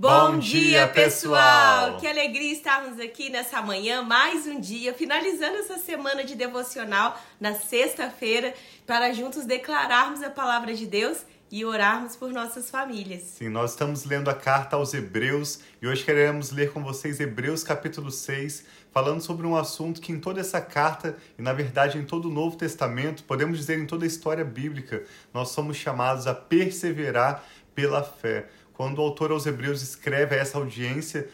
Bom dia, pessoal! Que alegria estarmos aqui nessa manhã, mais um dia, finalizando essa semana de devocional na sexta-feira, para juntos declararmos a palavra de Deus e orarmos por nossas famílias. Sim, nós estamos lendo a carta aos Hebreus e hoje queremos ler com vocês Hebreus capítulo 6, falando sobre um assunto que em toda essa carta e na verdade em todo o Novo Testamento, podemos dizer em toda a história bíblica, nós somos chamados a perseverar pela fé quando o autor aos Hebreus escreve a essa audiência,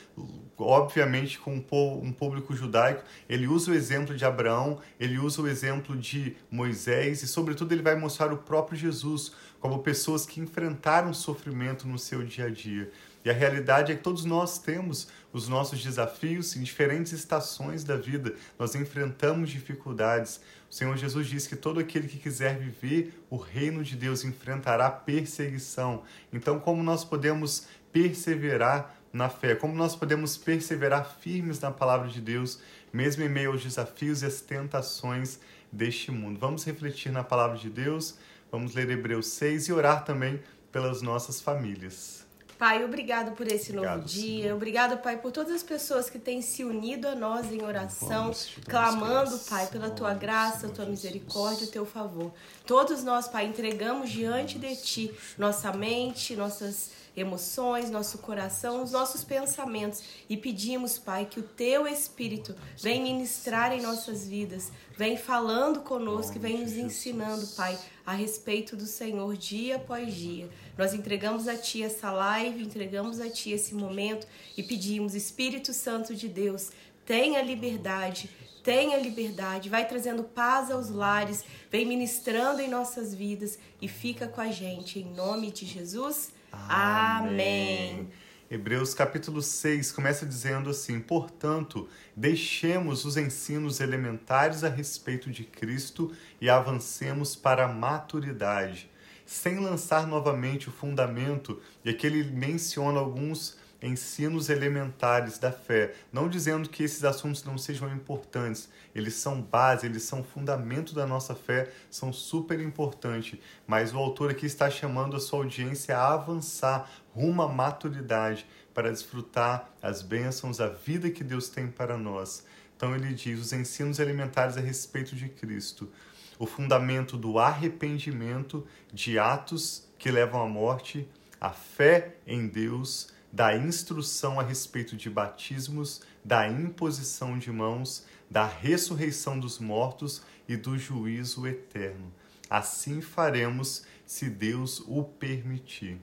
obviamente com um público judaico, ele usa o exemplo de Abraão, ele usa o exemplo de Moisés e, sobretudo, ele vai mostrar o próprio Jesus como pessoas que enfrentaram sofrimento no seu dia a dia. E a realidade é que todos nós temos os nossos desafios em diferentes estações da vida. Nós enfrentamos dificuldades. Senhor Jesus diz que todo aquele que quiser viver o reino de Deus enfrentará perseguição. Então, como nós podemos perseverar na fé? Como nós podemos perseverar firmes na palavra de Deus, mesmo em meio aos desafios e às tentações deste mundo? Vamos refletir na palavra de Deus, vamos ler Hebreus 6 e orar também pelas nossas famílias. Pai, obrigado por esse obrigado, novo dia. Senhor. Obrigado, Pai, por todas as pessoas que têm se unido a nós em oração, clamando, Pai, pela tua graça, tua misericórdia, o teu favor. Todos nós, Pai, entregamos diante de ti nossa mente, nossas emoções, nosso coração, os nossos pensamentos e pedimos, Pai, que o teu Espírito venha ministrar em nossas vidas, vem falando conosco e vem nos ensinando, Pai, a respeito do Senhor dia após dia. Nós entregamos a Ti essa live, entregamos a Ti esse momento e pedimos, Espírito Santo de Deus, tenha liberdade tenha liberdade, vai trazendo paz aos lares, vem ministrando em nossas vidas e fica com a gente. Em nome de Jesus. Amém. Hebreus capítulo 6 começa dizendo assim: Portanto, deixemos os ensinos elementares a respeito de Cristo e avancemos para a maturidade, sem lançar novamente o fundamento, e aqui ele menciona alguns ensinos elementares da fé, não dizendo que esses assuntos não sejam importantes, eles são base, eles são fundamento da nossa fé, são super importantes, mas o autor aqui está chamando a sua audiência a avançar rumo à maturidade para desfrutar as bênçãos, a vida que Deus tem para nós. Então ele diz os ensinos elementares a respeito de Cristo, o fundamento do arrependimento de atos que levam à morte, a fé em Deus, da instrução a respeito de batismos, da imposição de mãos, da ressurreição dos mortos e do juízo eterno. Assim faremos, se Deus o permitir.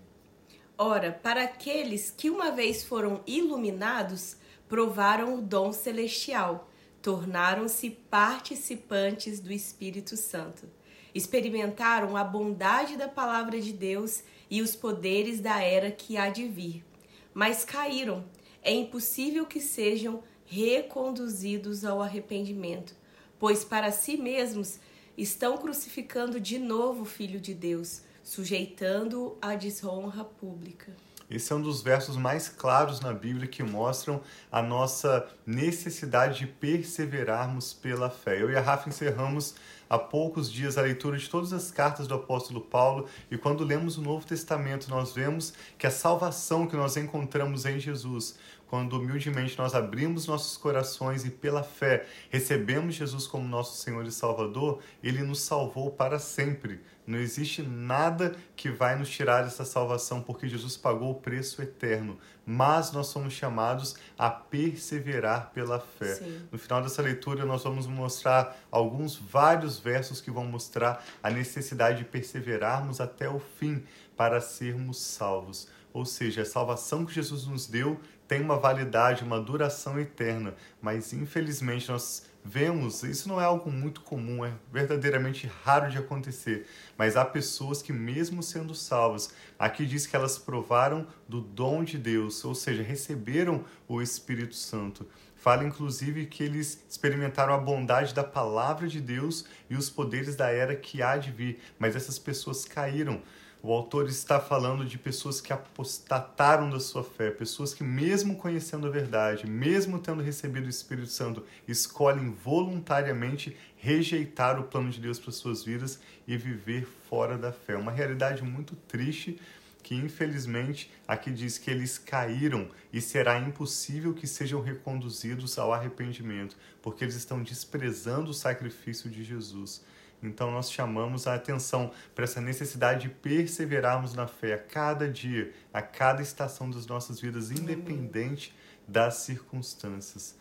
Ora, para aqueles que uma vez foram iluminados, provaram o dom celestial, tornaram-se participantes do Espírito Santo. Experimentaram a bondade da palavra de Deus e os poderes da era que há de vir mas caíram. É impossível que sejam reconduzidos ao arrependimento, pois para si mesmos estão crucificando de novo o Filho de Deus, sujeitando-o à desonra pública. Esse é um dos versos mais claros na Bíblia que mostram a nossa necessidade de perseverarmos pela fé. Eu e a Rafa encerramos há poucos dias a leitura de todas as cartas do apóstolo Paulo e quando lemos o Novo Testamento nós vemos que a salvação que nós encontramos em Jesus quando humildemente nós abrimos nossos corações e pela fé recebemos Jesus como nosso Senhor e Salvador, ele nos salvou para sempre. Não existe nada que vai nos tirar dessa salvação, porque Jesus pagou o preço eterno. Mas nós somos chamados a perseverar pela fé. Sim. No final dessa leitura, nós vamos mostrar alguns, vários versos que vão mostrar a necessidade de perseverarmos até o fim para sermos salvos. Ou seja, a salvação que Jesus nos deu tem uma validade, uma duração eterna, mas infelizmente nós vemos, isso não é algo muito comum, é verdadeiramente raro de acontecer, mas há pessoas que mesmo sendo salvas, aqui diz que elas provaram do dom de Deus, ou seja, receberam o Espírito Santo. Fala inclusive que eles experimentaram a bondade da palavra de Deus e os poderes da era que há de vir, mas essas pessoas caíram. O autor está falando de pessoas que apostataram da sua fé, pessoas que, mesmo conhecendo a verdade, mesmo tendo recebido o Espírito Santo, escolhem voluntariamente rejeitar o plano de Deus para suas vidas e viver fora da fé. Uma realidade muito triste que infelizmente aqui diz que eles caíram e será impossível que sejam reconduzidos ao arrependimento, porque eles estão desprezando o sacrifício de Jesus. Então nós chamamos a atenção para essa necessidade de perseverarmos na fé a cada dia, a cada estação das nossas vidas, independente das circunstâncias.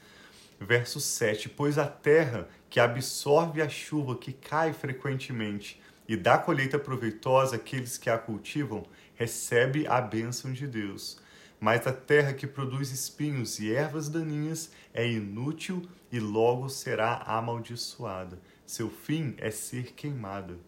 Verso 7: Pois a terra que absorve a chuva que cai frequentemente e dá colheita proveitosa àqueles que a cultivam, recebe a bênção de Deus. Mas a terra que produz espinhos e ervas daninhas é inútil e logo será amaldiçoada. Seu fim é ser queimada.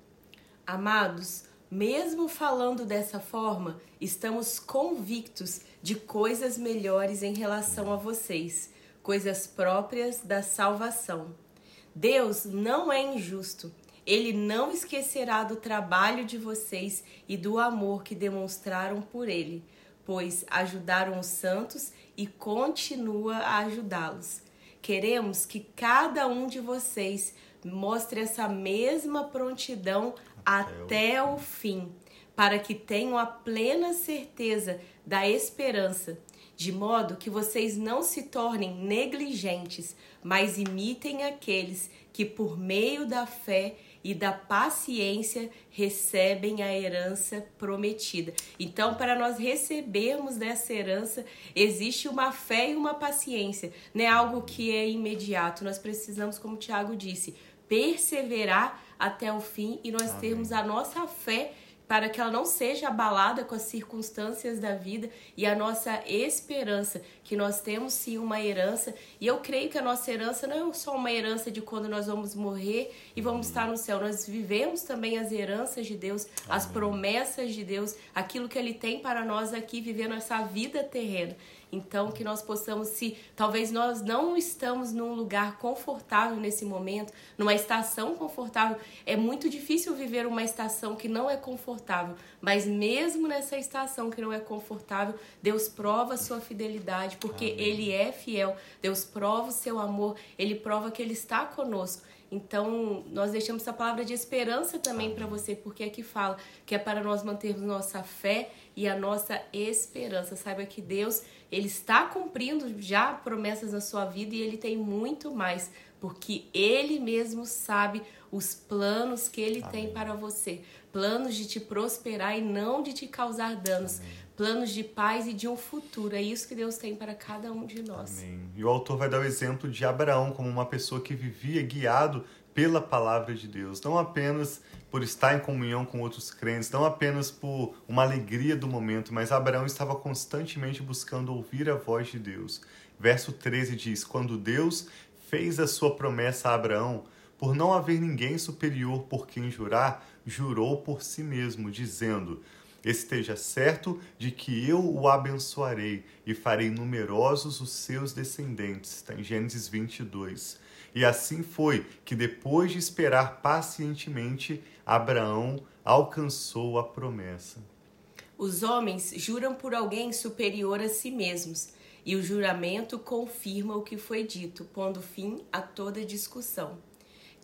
Amados, mesmo falando dessa forma, estamos convictos de coisas melhores em relação a vocês, coisas próprias da salvação. Deus não é injusto. Ele não esquecerá do trabalho de vocês e do amor que demonstraram por ele, pois ajudaram os santos e continua a ajudá-los. Queremos que cada um de vocês mostre essa mesma prontidão até, o fim, para que tenham a plena certeza da esperança, de modo que vocês não se tornem negligentes, mas imitem aqueles que, por meio da fé e da paciência recebem a herança prometida. Então, para nós recebermos dessa herança, existe uma fé e uma paciência, não é algo que é imediato. Nós precisamos, como o Tiago disse, perseverar até o fim e nós Amém. termos a nossa fé para que ela não seja abalada com as circunstâncias da vida e a nossa esperança, que nós temos sim uma herança, e eu creio que a nossa herança não é só uma herança de quando nós vamos morrer e vamos estar no céu, nós vivemos também as heranças de Deus, as promessas de Deus, aquilo que Ele tem para nós aqui, vivendo essa vida terrena. Então, que nós possamos, se talvez nós não estamos num lugar confortável nesse momento, numa estação confortável, é muito difícil viver uma estação que não é confortável, mas mesmo nessa estação que não é confortável, Deus prova a sua fidelidade, porque Amém. Ele é fiel. Deus prova o seu amor, Ele prova que Ele está conosco. Então, nós deixamos essa palavra de esperança também para você, porque aqui fala que é para nós mantermos nossa fé e a nossa esperança. Saiba que Deus, ele está cumprindo já promessas na sua vida e ele tem muito mais, porque ele mesmo sabe os planos que ele Amém. tem para você, planos de te prosperar e não de te causar danos. Amém planos de paz e de um futuro. É isso que Deus tem para cada um de nós. Amém. E o autor vai dar o exemplo de Abraão como uma pessoa que vivia guiado pela palavra de Deus, não apenas por estar em comunhão com outros crentes, não apenas por uma alegria do momento, mas Abraão estava constantemente buscando ouvir a voz de Deus. Verso 13 diz: Quando Deus fez a sua promessa a Abraão, por não haver ninguém superior por quem jurar, jurou por si mesmo, dizendo: Esteja certo de que eu o abençoarei e farei numerosos os seus descendentes. Está em Gênesis 22. E assim foi que, depois de esperar pacientemente, Abraão alcançou a promessa. Os homens juram por alguém superior a si mesmos, e o juramento confirma o que foi dito, pondo fim a toda discussão.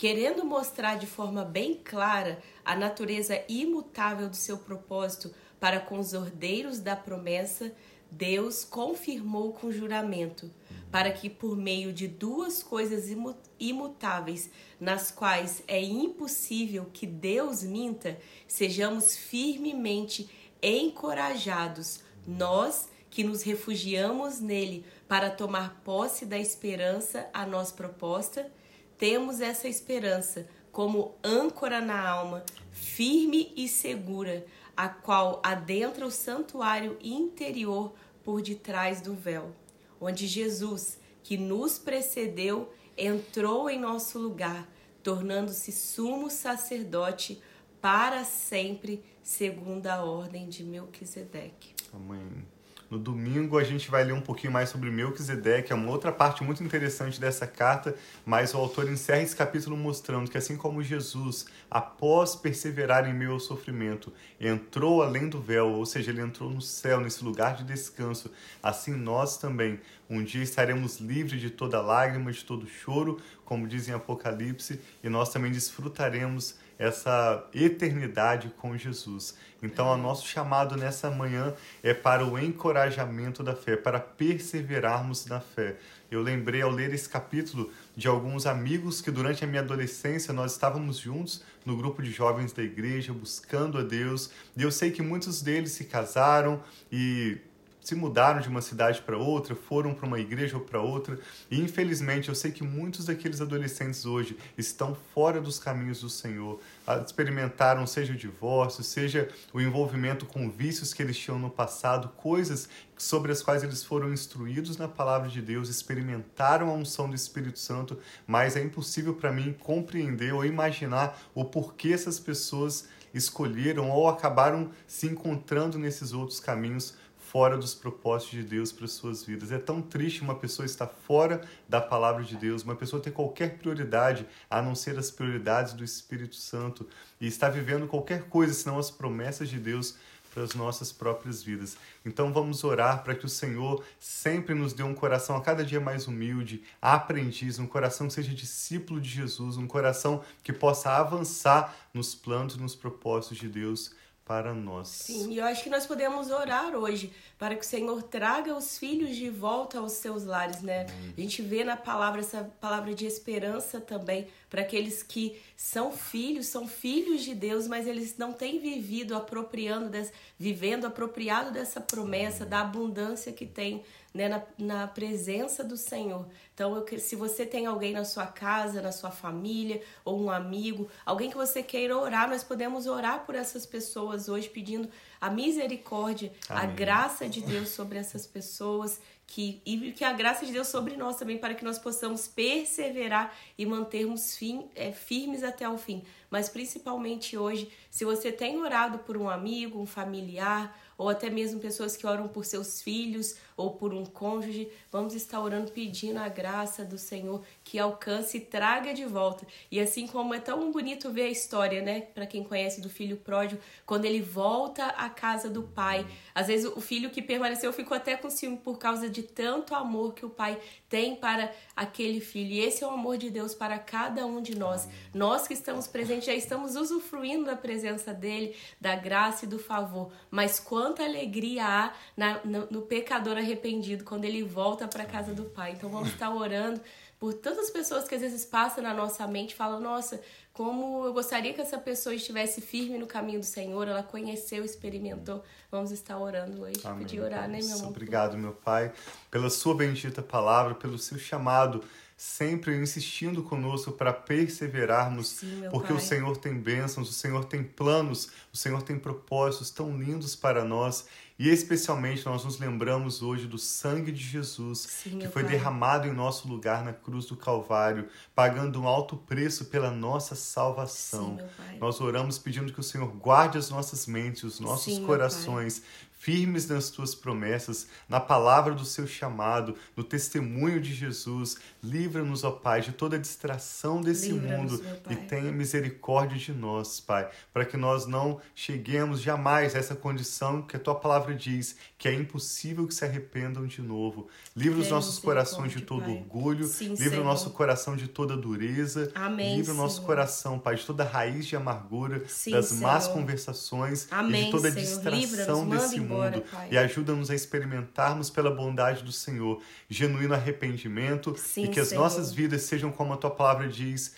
Querendo mostrar de forma bem clara a natureza imutável do seu propósito para com os ordeiros da promessa, Deus confirmou com juramento, para que por meio de duas coisas imutáveis, nas quais é impossível que Deus minta, sejamos firmemente encorajados, nós que nos refugiamos nele para tomar posse da esperança a nós proposta temos essa esperança como âncora na alma, firme e segura, a qual adentra o santuário interior por detrás do véu, onde Jesus, que nos precedeu, entrou em nosso lugar, tornando-se sumo sacerdote para sempre, segundo a ordem de Melquisedeque. Amém. No domingo a gente vai ler um pouquinho mais sobre Melquisedeque, é uma outra parte muito interessante dessa carta, mas o autor encerra esse capítulo mostrando que assim como Jesus, após perseverar em meio ao sofrimento, entrou além do véu, ou seja, ele entrou no céu, nesse lugar de descanso, assim nós também um dia estaremos livres de toda lágrima, de todo choro, como diz em Apocalipse, e nós também desfrutaremos essa eternidade com Jesus. Então, o nosso chamado nessa manhã é para o encorajamento da fé, para perseverarmos na fé. Eu lembrei ao ler esse capítulo de alguns amigos que durante a minha adolescência nós estávamos juntos no grupo de jovens da igreja buscando a Deus. E eu sei que muitos deles se casaram e se mudaram de uma cidade para outra, foram para uma igreja ou para outra, e infelizmente eu sei que muitos daqueles adolescentes hoje estão fora dos caminhos do Senhor, experimentaram seja o divórcio, seja o envolvimento com vícios que eles tinham no passado, coisas sobre as quais eles foram instruídos na palavra de Deus, experimentaram a unção do Espírito Santo, mas é impossível para mim compreender ou imaginar o porquê essas pessoas escolheram ou acabaram se encontrando nesses outros caminhos fora dos propósitos de Deus para suas vidas. É tão triste uma pessoa estar fora da palavra de Deus, uma pessoa ter qualquer prioridade a não ser as prioridades do Espírito Santo e estar vivendo qualquer coisa senão as promessas de Deus para as nossas próprias vidas. Então vamos orar para que o Senhor sempre nos dê um coração a cada dia mais humilde, aprendiz, um coração que seja discípulo de Jesus, um coração que possa avançar nos planos e nos propósitos de Deus para nós. Sim, e eu acho que nós podemos orar hoje para que o Senhor traga os filhos de volta aos seus lares, né? Hum. A gente vê na palavra essa palavra de esperança também para aqueles que são filhos, são filhos de Deus, mas eles não têm vivido apropriando, dessa, vivendo apropriado dessa promessa, hum. da abundância que tem né, na, na presença do Senhor. Então, eu, se você tem alguém na sua casa, na sua família, ou um amigo, alguém que você queira orar, nós podemos orar por essas pessoas hoje, pedindo a misericórdia, Amém. a graça de Deus sobre essas pessoas que, e que a graça de Deus sobre nós também, para que nós possamos perseverar e mantermos fim, é, firmes até o fim. Mas principalmente hoje, se você tem orado por um amigo, um familiar, ou até mesmo pessoas que oram por seus filhos ou por um cônjuge, vamos estar orando pedindo a graça do Senhor que alcance e traga de volta. E assim como é tão bonito ver a história, né, para quem conhece do filho pródigo, quando ele volta à casa do pai. Às vezes o filho que permaneceu ficou até com ciúme por causa de tanto amor que o pai tem para aquele filho. E esse é o amor de Deus para cada um de nós. Nós que estamos presentes já estamos usufruindo da presença dele, da graça e do favor. Mas quanta alegria há na, no, no pecador arrependido quando ele volta para a casa do Pai. Então vamos estar orando por tantas pessoas que às vezes passam na nossa mente e falam: Nossa, como eu gostaria que essa pessoa estivesse firme no caminho do Senhor, ela conheceu, experimentou. Vamos estar orando hoje. Amém. Podia orar, né, meu amor? Obrigado, meu Pai, pela Sua bendita palavra, pelo seu chamado sempre insistindo conosco para perseverarmos, Sim, porque pai. o Senhor tem bênçãos, o Senhor tem planos, o Senhor tem propósitos tão lindos para nós. E especialmente nós nos lembramos hoje do sangue de Jesus, Sim, que foi pai. derramado em nosso lugar na cruz do Calvário, pagando um alto preço pela nossa salvação. Sim, nós oramos pedindo que o Senhor guarde as nossas mentes, os nossos Sim, corações, firmes nas tuas promessas, na palavra do seu chamado, no testemunho de Jesus. Livra-nos, ó Pai, de toda distração desse mundo e tenha misericórdia de nós, Pai, para que nós não cheguemos jamais a essa condição que a tua palavra diz, que é impossível que se arrependam de novo. Livra os nossos corações de todo pai. orgulho, Sim, livra Senhor. o nosso coração de toda dureza, Amém, livra o nosso coração, Pai, de toda raiz de amargura, Sim, das Senhor. más conversações Amém, e de toda Senhor. distração desse mundo mundo e ajuda-nos a experimentarmos pela bondade do Senhor genuíno arrependimento Sim, e que as Senhor. nossas vidas sejam como a tua palavra diz,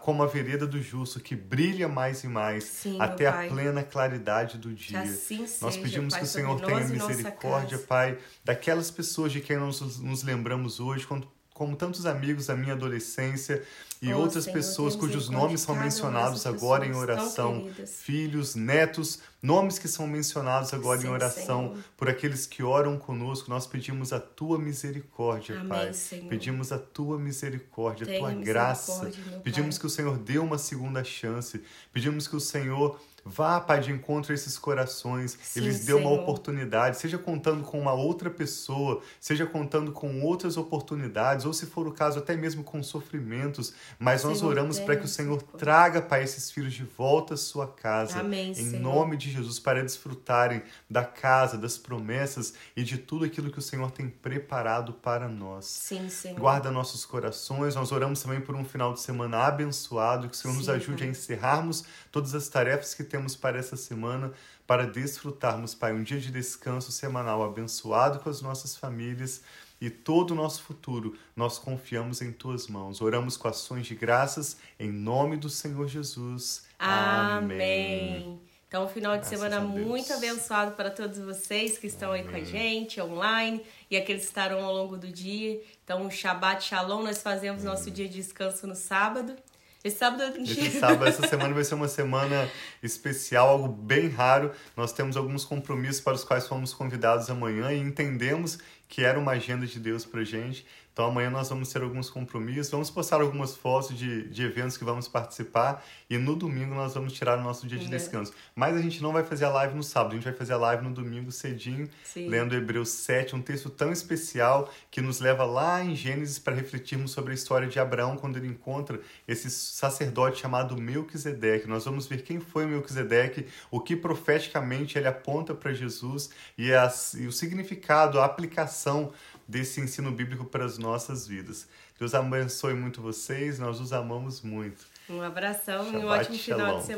como a vereda do justo, que brilha mais e mais Sim, até a plena claridade do dia. Assim nós seja, pedimos pai, que o Senhor tenha misericórdia, Pai, daquelas pessoas de quem nós nos lembramos hoje, quando como tantos amigos da minha adolescência e oh, outras Senhor, pessoas cujos nomes são mencionados agora em oração, filhos, netos, nomes que são mencionados agora Sim, em oração Senhor. por aqueles que oram conosco, nós pedimos a tua misericórdia, Amém, Pai. Senhor. Pedimos a tua misericórdia, Tenha a tua graça. Pedimos que o Senhor dê uma segunda chance. Pedimos que o Senhor Vá, Pai, de encontro a esses corações. Sim, Eles deu uma oportunidade, seja contando com uma outra pessoa, seja contando com outras oportunidades, ou se for o caso, até mesmo com sofrimentos. Mas nós Senhor, oramos para que o Senhor traga, Pai, esses filhos de volta à sua casa. Amém, em Senhor. nome de Jesus, para desfrutarem da casa, das promessas e de tudo aquilo que o Senhor tem preparado para nós. Sim, Senhor. Guarda nossos corações. Nós oramos também por um final de semana abençoado. Que o Senhor nos Sim, ajude Pai. a encerrarmos todas as tarefas que temos para essa semana, para desfrutarmos, Pai, um dia de descanso semanal abençoado com as nossas famílias. E todo o nosso futuro nós confiamos em tuas mãos. Oramos com ações de graças em nome do Senhor Jesus. Amém. Então, um final de Graças semana muito abençoado para todos vocês que estão aí com a gente, online, e aqueles que estarão ao longo do dia. Então, um Shabbat Shalom, nós fazemos nosso dia de descanso no sábado. Esse sábado Esse sábado, essa semana vai ser uma semana especial, algo bem raro. Nós temos alguns compromissos para os quais fomos convidados amanhã e entendemos que era uma agenda de Deus pra gente. Então amanhã nós vamos ter alguns compromissos, vamos postar algumas fotos de, de eventos que vamos participar e no domingo nós vamos tirar o nosso dia de É. descanso. Mas a gente não vai fazer a live no sábado, a gente vai fazer a live no domingo cedinho, Sim. lendo Hebreus 7, um texto tão especial que nos leva lá em Gênesis para refletirmos sobre a história de Abraão quando ele encontra esse sacerdote chamado Melquisedeque. Nós vamos ver quem foi Melquisedeque, o que profeticamente ele aponta para Jesus e, as, e o significado, a aplicação desse ensino bíblico para as nossas vidas. Deus abençoe muito vocês, nós os amamos muito. Um abração e um Shabbat ótimo final shalom. de semana.